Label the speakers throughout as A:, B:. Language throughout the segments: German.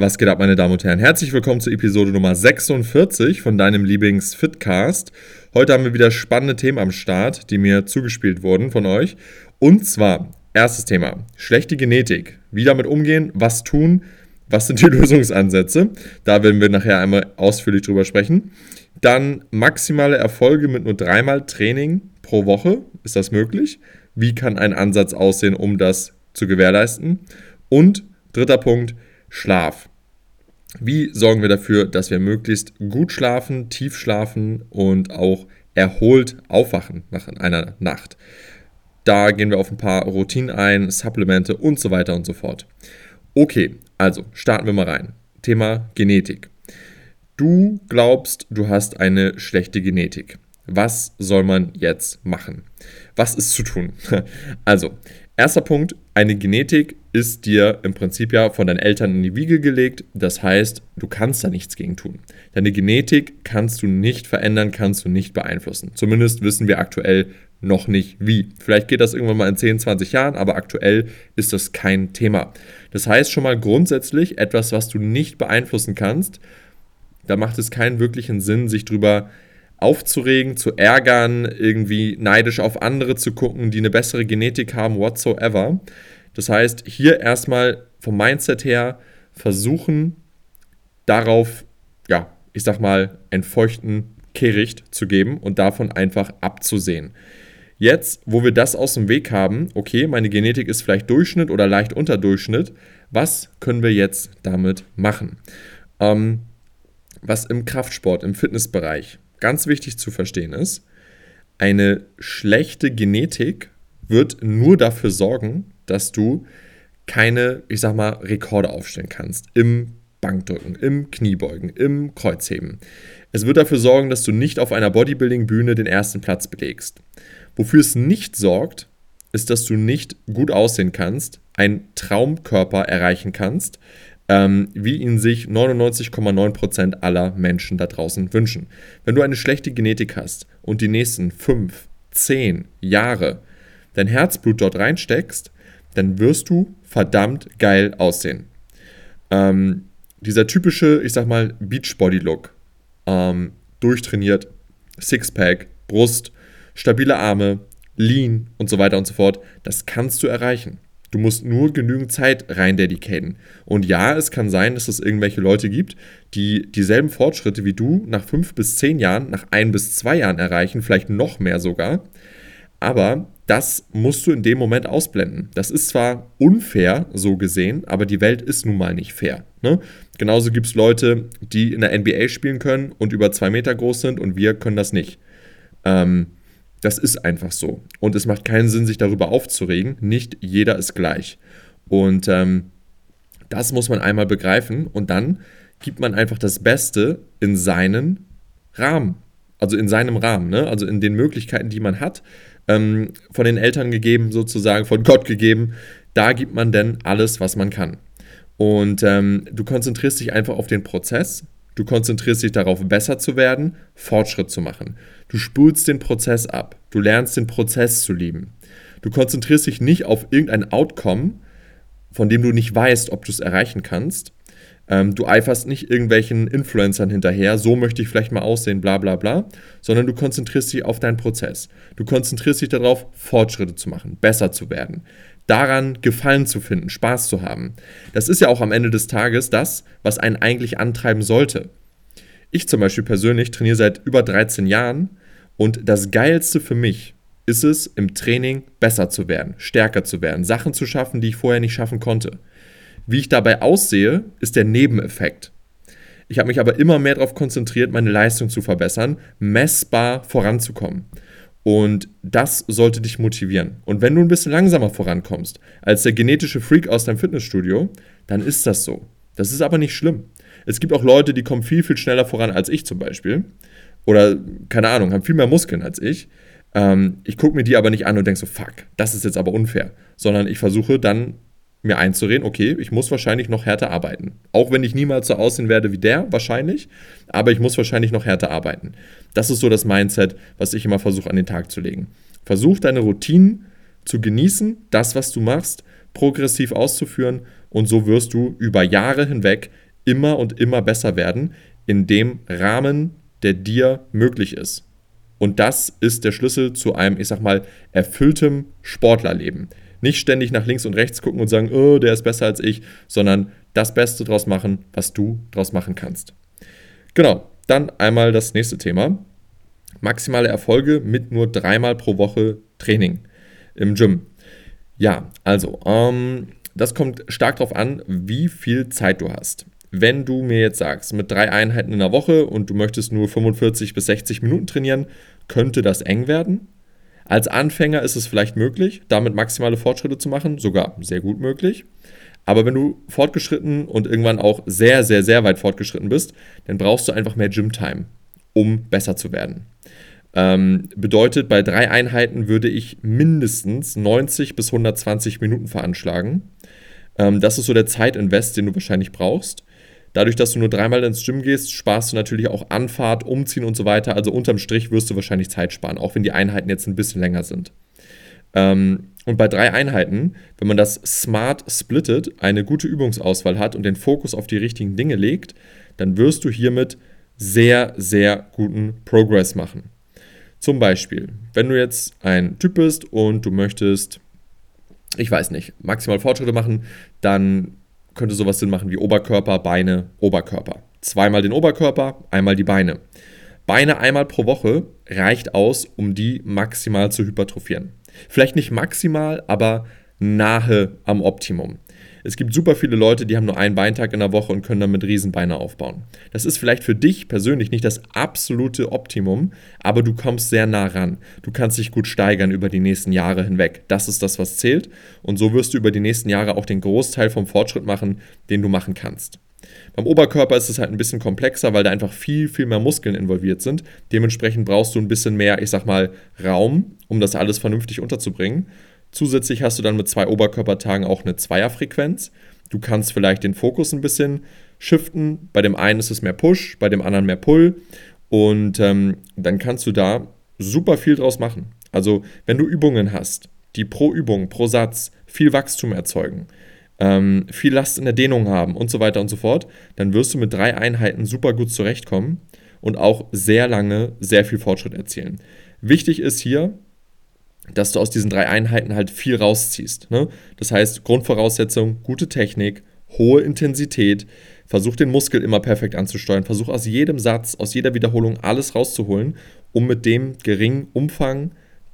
A: Was geht ab, meine Damen und Herren? Herzlich willkommen zur Episode Nummer 46 von deinem Lieblings-Fitcast. Heute haben wir wieder spannende Themen am Start, die mir zugespielt wurden von euch. Und zwar, erstes Thema, schlechte Genetik. Wie damit umgehen, was tun, was sind die Lösungsansätze? Da werden wir nachher einmal ausführlich drüber sprechen. Dann maximale Erfolge mit nur dreimal Training pro Woche. Ist das möglich? Wie kann ein Ansatz aussehen, um das zu gewährleisten? Und dritter Punkt, Schlaf. Wie sorgen wir dafür, dass wir möglichst gut schlafen, tief schlafen und auch erholt aufwachen nach einer Nacht? Da gehen wir auf ein paar Routinen ein, Supplemente und so weiter und so fort. Okay, also starten wir mal rein. Thema Genetik. Du glaubst, du hast eine schlechte Genetik. Was soll man jetzt machen? Was ist zu tun? Also, erster Punkt, eine Genetik ist dir im Prinzip ja von deinen Eltern in die Wiege gelegt. Das heißt, du kannst da nichts gegen tun. Deine Genetik kannst du nicht verändern, kannst du nicht beeinflussen. Zumindest wissen wir aktuell noch nicht wie. Vielleicht geht das irgendwann mal in 10, 20 Jahren, aber aktuell ist das kein Thema. Das heißt schon mal grundsätzlich etwas, was du nicht beeinflussen kannst, da macht es keinen wirklichen Sinn, sich drüber aufzuregen, zu ärgern, irgendwie neidisch auf andere zu gucken, die eine bessere Genetik haben, whatsoever. Das heißt, hier erstmal vom Mindset her versuchen, darauf, ja, ich sag mal, einen feuchten Kehricht zu geben und davon einfach abzusehen. Jetzt, wo wir das aus dem Weg haben, okay, meine Genetik ist vielleicht Durchschnitt oder leicht unter Durchschnitt, was können wir jetzt damit machen? Ähm, was im Kraftsport, im Fitnessbereich ganz wichtig zu verstehen ist, eine schlechte Genetik wird nur dafür sorgen, dass du keine, ich sag mal, Rekorde aufstellen kannst im Bankdrücken, im Kniebeugen, im Kreuzheben. Es wird dafür sorgen, dass du nicht auf einer Bodybuilding-Bühne den ersten Platz belegst. Wofür es nicht sorgt, ist, dass du nicht gut aussehen kannst, einen Traumkörper erreichen kannst, ähm, wie ihn sich 99,9% aller Menschen da draußen wünschen. Wenn du eine schlechte Genetik hast und die nächsten 5, 10 Jahre dein Herzblut dort reinsteckst, dann wirst du verdammt geil aussehen. Ähm, dieser typische, ich sag mal, Beachbody-Look, ähm, durchtrainiert, Sixpack, Brust, stabile Arme, Lean und so weiter und so fort, das kannst du erreichen. Du musst nur genügend Zeit rein dedicaten. Und ja, es kann sein, dass es irgendwelche Leute gibt, die dieselben Fortschritte wie du nach fünf bis zehn Jahren, nach ein bis zwei Jahren erreichen, vielleicht noch mehr sogar. Aber das musst du in dem Moment ausblenden. Das ist zwar unfair, so gesehen, aber die Welt ist nun mal nicht fair. Ne? Genauso gibt es Leute, die in der NBA spielen können und über zwei Meter groß sind und wir können das nicht. Ähm, das ist einfach so. Und es macht keinen Sinn, sich darüber aufzuregen. Nicht jeder ist gleich. Und ähm, das muss man einmal begreifen und dann gibt man einfach das Beste in seinen Rahmen. Also in seinem Rahmen, ne? also in den Möglichkeiten, die man hat, ähm, von den Eltern gegeben, sozusagen, von Gott gegeben. Da gibt man dann alles, was man kann. Und ähm, du konzentrierst dich einfach auf den Prozess, Du konzentrierst dich darauf, besser zu werden, Fortschritt zu machen. Du spulst den Prozess ab. Du lernst den Prozess zu lieben. Du konzentrierst dich nicht auf irgendein Outcome, von dem du nicht weißt, ob du es erreichen kannst. Ähm, du eiferst nicht irgendwelchen Influencern hinterher, so möchte ich vielleicht mal aussehen, bla bla bla, sondern du konzentrierst dich auf deinen Prozess. Du konzentrierst dich darauf, Fortschritte zu machen, besser zu werden daran Gefallen zu finden, Spaß zu haben. Das ist ja auch am Ende des Tages das, was einen eigentlich antreiben sollte. Ich zum Beispiel persönlich trainiere seit über 13 Jahren und das Geilste für mich ist es, im Training besser zu werden, stärker zu werden, Sachen zu schaffen, die ich vorher nicht schaffen konnte. Wie ich dabei aussehe, ist der Nebeneffekt. Ich habe mich aber immer mehr darauf konzentriert, meine Leistung zu verbessern, messbar voranzukommen. Und das sollte dich motivieren. Und wenn du ein bisschen langsamer vorankommst als der genetische Freak aus deinem Fitnessstudio, dann ist das so. Das ist aber nicht schlimm. Es gibt auch Leute, die kommen viel, viel schneller voran als ich zum Beispiel. Oder, keine Ahnung, haben viel mehr Muskeln als ich. Ähm, ich gucke mir die aber nicht an und denke so, fuck, das ist jetzt aber unfair. Sondern ich versuche dann mir einzureden, okay, ich muss wahrscheinlich noch härter arbeiten. Auch wenn ich niemals so aussehen werde wie der, wahrscheinlich, aber ich muss wahrscheinlich noch härter arbeiten. Das ist so das Mindset, was ich immer versuche an den Tag zu legen. Versuch deine Routinen zu genießen, das, was du machst, progressiv auszuführen und so wirst du über Jahre hinweg immer und immer besser werden in dem Rahmen, der dir möglich ist. Und das ist der Schlüssel zu einem, ich sag mal, erfülltem Sportlerleben. Nicht ständig nach links und rechts gucken und sagen, oh, der ist besser als ich, sondern das Beste draus machen, was du draus machen kannst. Genau, dann einmal das nächste Thema. Maximale Erfolge mit nur dreimal pro Woche Training im Gym. Ja, also, ähm, das kommt stark darauf an, wie viel Zeit du hast. Wenn du mir jetzt sagst, mit drei Einheiten in der Woche und du möchtest nur 45 bis 60 Minuten trainieren, könnte das eng werden. Als Anfänger ist es vielleicht möglich, damit maximale Fortschritte zu machen, sogar sehr gut möglich. Aber wenn du fortgeschritten und irgendwann auch sehr, sehr, sehr weit fortgeschritten bist, dann brauchst du einfach mehr Gym-Time, um besser zu werden. Ähm, bedeutet, bei drei Einheiten würde ich mindestens 90 bis 120 Minuten veranschlagen. Ähm, das ist so der Zeitinvest, den du wahrscheinlich brauchst. Dadurch, dass du nur dreimal ins Gym gehst, sparst du natürlich auch Anfahrt, Umziehen und so weiter. Also unterm Strich wirst du wahrscheinlich Zeit sparen, auch wenn die Einheiten jetzt ein bisschen länger sind. Ähm, und bei drei Einheiten, wenn man das smart splittet, eine gute Übungsauswahl hat und den Fokus auf die richtigen Dinge legt, dann wirst du hiermit sehr, sehr guten Progress machen. Zum Beispiel, wenn du jetzt ein Typ bist und du möchtest, ich weiß nicht, maximal Fortschritte machen, dann könnte sowas Sinn machen wie Oberkörper, Beine, Oberkörper. Zweimal den Oberkörper, einmal die Beine. Beine einmal pro Woche reicht aus, um die maximal zu hypertrophieren. Vielleicht nicht maximal, aber nahe am Optimum. Es gibt super viele Leute, die haben nur einen Beintag in der Woche und können damit Riesenbeine aufbauen. Das ist vielleicht für dich persönlich nicht das absolute Optimum, aber du kommst sehr nah ran. Du kannst dich gut steigern über die nächsten Jahre hinweg. Das ist das, was zählt. Und so wirst du über die nächsten Jahre auch den Großteil vom Fortschritt machen, den du machen kannst. Beim Oberkörper ist es halt ein bisschen komplexer, weil da einfach viel, viel mehr Muskeln involviert sind. Dementsprechend brauchst du ein bisschen mehr, ich sag mal, Raum, um das alles vernünftig unterzubringen. Zusätzlich hast du dann mit zwei Oberkörpertagen auch eine Zweierfrequenz. Du kannst vielleicht den Fokus ein bisschen shiften. Bei dem einen ist es mehr Push, bei dem anderen mehr Pull. Und ähm, dann kannst du da super viel draus machen. Also, wenn du Übungen hast, die pro Übung, pro Satz viel Wachstum erzeugen, ähm, viel Last in der Dehnung haben und so weiter und so fort, dann wirst du mit drei Einheiten super gut zurechtkommen und auch sehr lange sehr viel Fortschritt erzielen. Wichtig ist hier, dass du aus diesen drei Einheiten halt viel rausziehst. Ne? Das heißt, Grundvoraussetzung, gute Technik, hohe Intensität, versuch den Muskel immer perfekt anzusteuern, versuch aus jedem Satz, aus jeder Wiederholung alles rauszuholen, um mit dem geringen Umfang,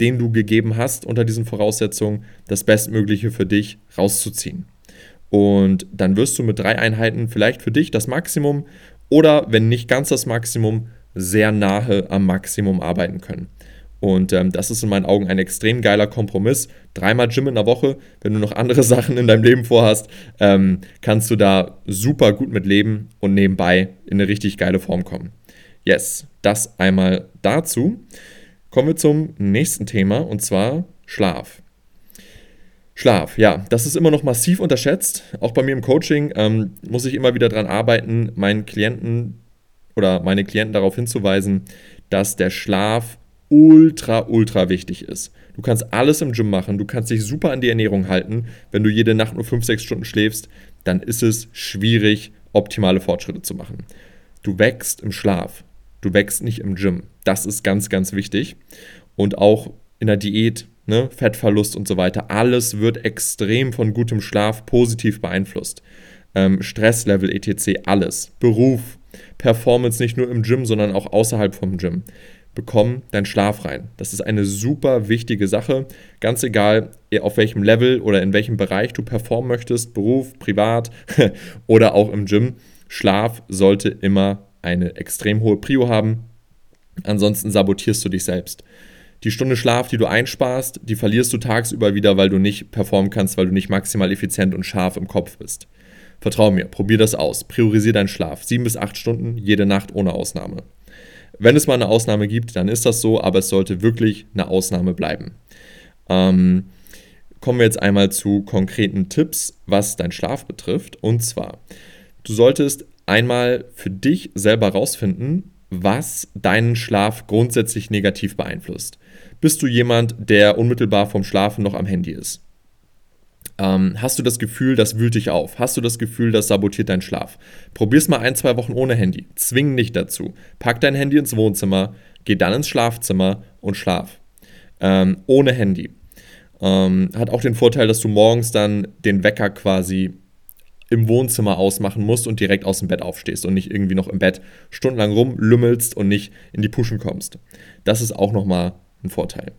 A: den du gegeben hast, unter diesen Voraussetzungen, das Bestmögliche für dich rauszuziehen. Und dann wirst du mit drei Einheiten vielleicht für dich das Maximum oder, wenn nicht ganz das Maximum, sehr nahe am Maximum arbeiten können. Und ähm, das ist in meinen Augen ein extrem geiler Kompromiss. Dreimal Gym in der Woche, wenn du noch andere Sachen in deinem Leben vorhast, ähm, kannst du da super gut mit leben und nebenbei in eine richtig geile Form kommen. Yes, das einmal dazu. Kommen wir zum nächsten Thema und zwar Schlaf. Schlaf, ja, das ist immer noch massiv unterschätzt. Auch bei mir im Coaching ähm, muss ich immer wieder daran arbeiten, meinen Klienten oder meine Klienten darauf hinzuweisen, dass der Schlaf ultra, ultra wichtig ist. Du kannst alles im Gym machen, du kannst dich super an die Ernährung halten. Wenn du jede Nacht nur 5, 6 Stunden schläfst, dann ist es schwierig, optimale Fortschritte zu machen. Du wächst im Schlaf, du wächst nicht im Gym. Das ist ganz, ganz wichtig. Und auch in der Diät, ne, Fettverlust und so weiter, alles wird extrem von gutem Schlaf positiv beeinflusst. Ähm, Stresslevel, etc., alles. Beruf, Performance nicht nur im Gym, sondern auch außerhalb vom Gym bekomm deinen Schlaf rein. Das ist eine super wichtige Sache. Ganz egal, auf welchem Level oder in welchem Bereich du performen möchtest, Beruf, privat oder auch im Gym. Schlaf sollte immer eine extrem hohe Prio haben. Ansonsten sabotierst du dich selbst. Die Stunde Schlaf, die du einsparst, die verlierst du tagsüber wieder, weil du nicht performen kannst, weil du nicht maximal effizient und scharf im Kopf bist. Vertrau mir, probier das aus. Priorisier deinen Schlaf. Sieben bis acht Stunden, jede Nacht ohne Ausnahme. Wenn es mal eine Ausnahme gibt, dann ist das so, aber es sollte wirklich eine Ausnahme bleiben. Ähm, kommen wir jetzt einmal zu konkreten Tipps, was dein Schlaf betrifft. Und zwar, du solltest einmal für dich selber rausfinden, was deinen Schlaf grundsätzlich negativ beeinflusst. Bist du jemand, der unmittelbar vom Schlafen noch am Handy ist? Ähm, hast du das Gefühl, das wühlt dich auf? Hast du das Gefühl, das sabotiert deinen Schlaf? Probier's mal ein, zwei Wochen ohne Handy. Zwing nicht dazu. Pack dein Handy ins Wohnzimmer, geh dann ins Schlafzimmer und schlaf. Ähm, ohne Handy. Ähm, hat auch den Vorteil, dass du morgens dann den Wecker quasi im Wohnzimmer ausmachen musst und direkt aus dem Bett aufstehst und nicht irgendwie noch im Bett stundenlang rumlümmelst und nicht in die Puschen kommst. Das ist auch nochmal ein Vorteil.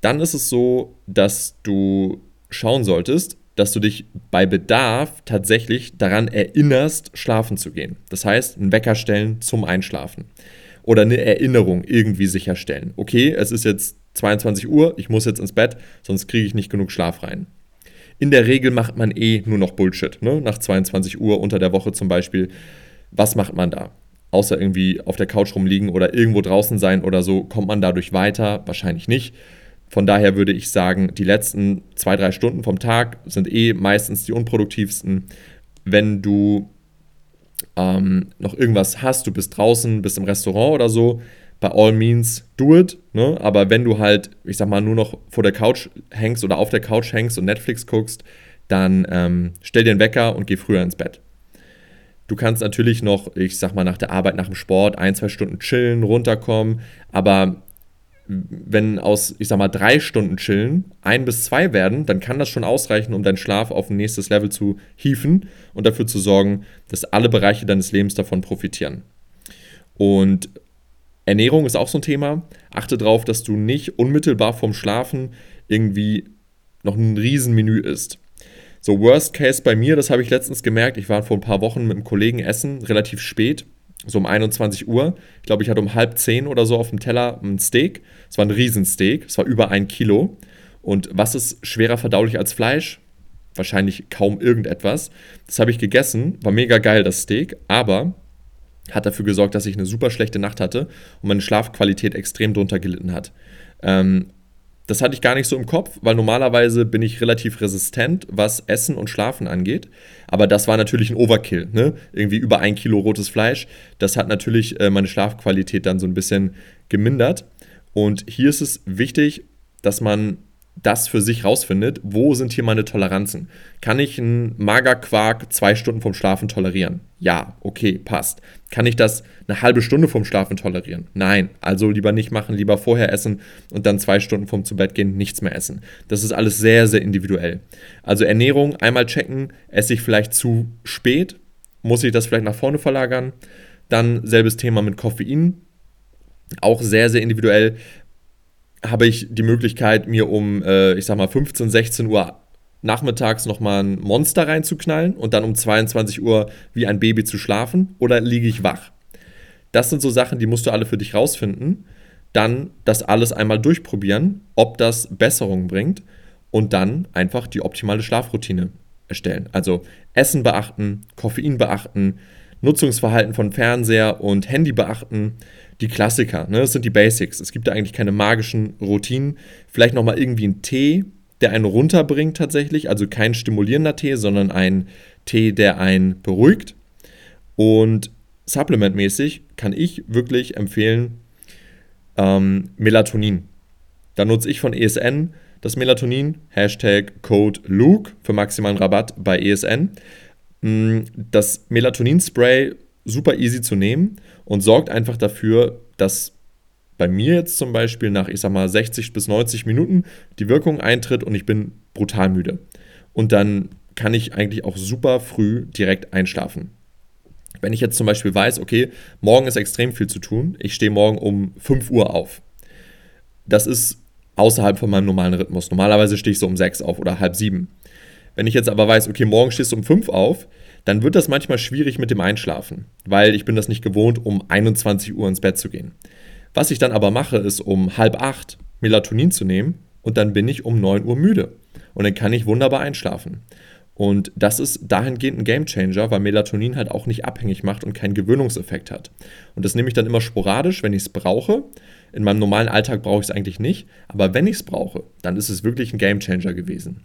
A: Dann ist es so, dass du schauen solltest, dass du dich bei Bedarf tatsächlich daran erinnerst, schlafen zu gehen. Das heißt, einen Wecker stellen zum Einschlafen. Oder eine Erinnerung irgendwie sicherstellen. Okay, es ist jetzt 22 Uhr, ich muss jetzt ins Bett, sonst kriege ich nicht genug Schlaf rein. In der Regel macht man eh nur noch Bullshit. Ne? Nach 22 Uhr unter der Woche zum Beispiel. Was macht man da? Außer irgendwie auf der Couch rumliegen oder irgendwo draußen sein oder so, kommt man dadurch weiter? Wahrscheinlich nicht. Von daher würde ich sagen, die letzten zwei, drei Stunden vom Tag sind eh meistens die unproduktivsten. Wenn du ähm, noch irgendwas hast, du bist draußen, bist im Restaurant oder so, by all means do it. Ne? Aber wenn du halt, ich sag mal, nur noch vor der Couch hängst oder auf der Couch hängst und Netflix guckst, dann ähm, stell dir einen Wecker und geh früher ins Bett. Du kannst natürlich noch, ich sag mal, nach der Arbeit, nach dem Sport ein, zwei Stunden chillen, runterkommen, aber wenn aus, ich sag mal, drei Stunden chillen ein bis zwei werden, dann kann das schon ausreichen, um deinen Schlaf auf ein nächstes Level zu hieven und dafür zu sorgen, dass alle Bereiche deines Lebens davon profitieren. Und Ernährung ist auch so ein Thema. Achte darauf, dass du nicht unmittelbar vorm Schlafen irgendwie noch ein Riesenmenü isst. So, Worst Case bei mir, das habe ich letztens gemerkt. Ich war vor ein paar Wochen mit einem Kollegen essen, relativ spät so um 21 Uhr. Ich glaube, ich hatte um halb zehn oder so auf dem Teller ein Steak. Es war ein Riesensteak, es war über ein Kilo. Und was ist schwerer verdaulich als Fleisch? Wahrscheinlich kaum irgendetwas. Das habe ich gegessen, war mega geil, das Steak, aber hat dafür gesorgt, dass ich eine super schlechte Nacht hatte und meine Schlafqualität extrem drunter gelitten hat. Ähm, das hatte ich gar nicht so im Kopf, weil normalerweise bin ich relativ resistent, was Essen und Schlafen angeht. Aber das war natürlich ein Overkill, ne? Irgendwie über ein Kilo rotes Fleisch. Das hat natürlich äh, meine Schlafqualität dann so ein bisschen gemindert. Und hier ist es wichtig, dass man das für sich rausfindet, wo sind hier meine Toleranzen? Kann ich einen Magerquark zwei Stunden vom Schlafen tolerieren? Ja, okay, passt. Kann ich das eine halbe Stunde vom Schlafen tolerieren? Nein, also lieber nicht machen, lieber vorher essen und dann zwei Stunden vom zu Bett gehen nichts mehr essen. Das ist alles sehr, sehr individuell. Also Ernährung einmal checken, esse ich vielleicht zu spät, muss ich das vielleicht nach vorne verlagern? Dann selbes Thema mit Koffein, auch sehr, sehr individuell habe ich die Möglichkeit, mir um, äh, ich sag mal, 15, 16 Uhr nachmittags nochmal ein Monster reinzuknallen und dann um 22 Uhr wie ein Baby zu schlafen oder liege ich wach? Das sind so Sachen, die musst du alle für dich rausfinden. Dann das alles einmal durchprobieren, ob das Besserung bringt und dann einfach die optimale Schlafroutine erstellen. Also Essen beachten, Koffein beachten, Nutzungsverhalten von Fernseher und Handy beachten, die Klassiker, ne? das sind die Basics. Es gibt da eigentlich keine magischen Routinen. Vielleicht nochmal irgendwie ein Tee, der einen runterbringt tatsächlich. Also kein stimulierender Tee, sondern ein Tee, der einen beruhigt. Und supplementmäßig kann ich wirklich empfehlen ähm, Melatonin. Da nutze ich von ESN das Melatonin, Hashtag Code Luke für maximalen Rabatt bei ESN. Mm, das Melatonin-Spray super easy zu nehmen und sorgt einfach dafür, dass bei mir jetzt zum Beispiel nach, ich sag mal, 60 bis 90 Minuten die Wirkung eintritt und ich bin brutal müde. Und dann kann ich eigentlich auch super früh direkt einschlafen. Wenn ich jetzt zum Beispiel weiß, okay, morgen ist extrem viel zu tun, ich stehe morgen um 5 Uhr auf. Das ist außerhalb von meinem normalen Rhythmus. Normalerweise stehe ich so um 6 auf oder halb 7. Wenn ich jetzt aber weiß, okay, morgen stehst du um 5 auf, dann wird das manchmal schwierig mit dem Einschlafen, weil ich bin das nicht gewohnt, um 21 Uhr ins Bett zu gehen. Was ich dann aber mache, ist um halb acht Melatonin zu nehmen und dann bin ich um 9 Uhr müde. Und dann kann ich wunderbar einschlafen. Und das ist dahingehend ein Gamechanger, weil Melatonin halt auch nicht abhängig macht und keinen Gewöhnungseffekt hat. Und das nehme ich dann immer sporadisch, wenn ich es brauche. In meinem normalen Alltag brauche ich es eigentlich nicht, aber wenn ich es brauche, dann ist es wirklich ein Gamechanger gewesen.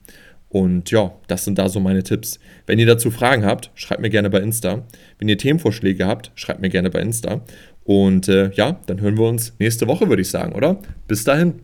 A: Und ja, das sind da so meine Tipps. Wenn ihr dazu Fragen habt, schreibt mir gerne bei Insta. Wenn ihr Themenvorschläge habt, schreibt mir gerne bei Insta. Und äh, ja, dann hören wir uns nächste Woche, würde ich sagen, oder? Bis dahin.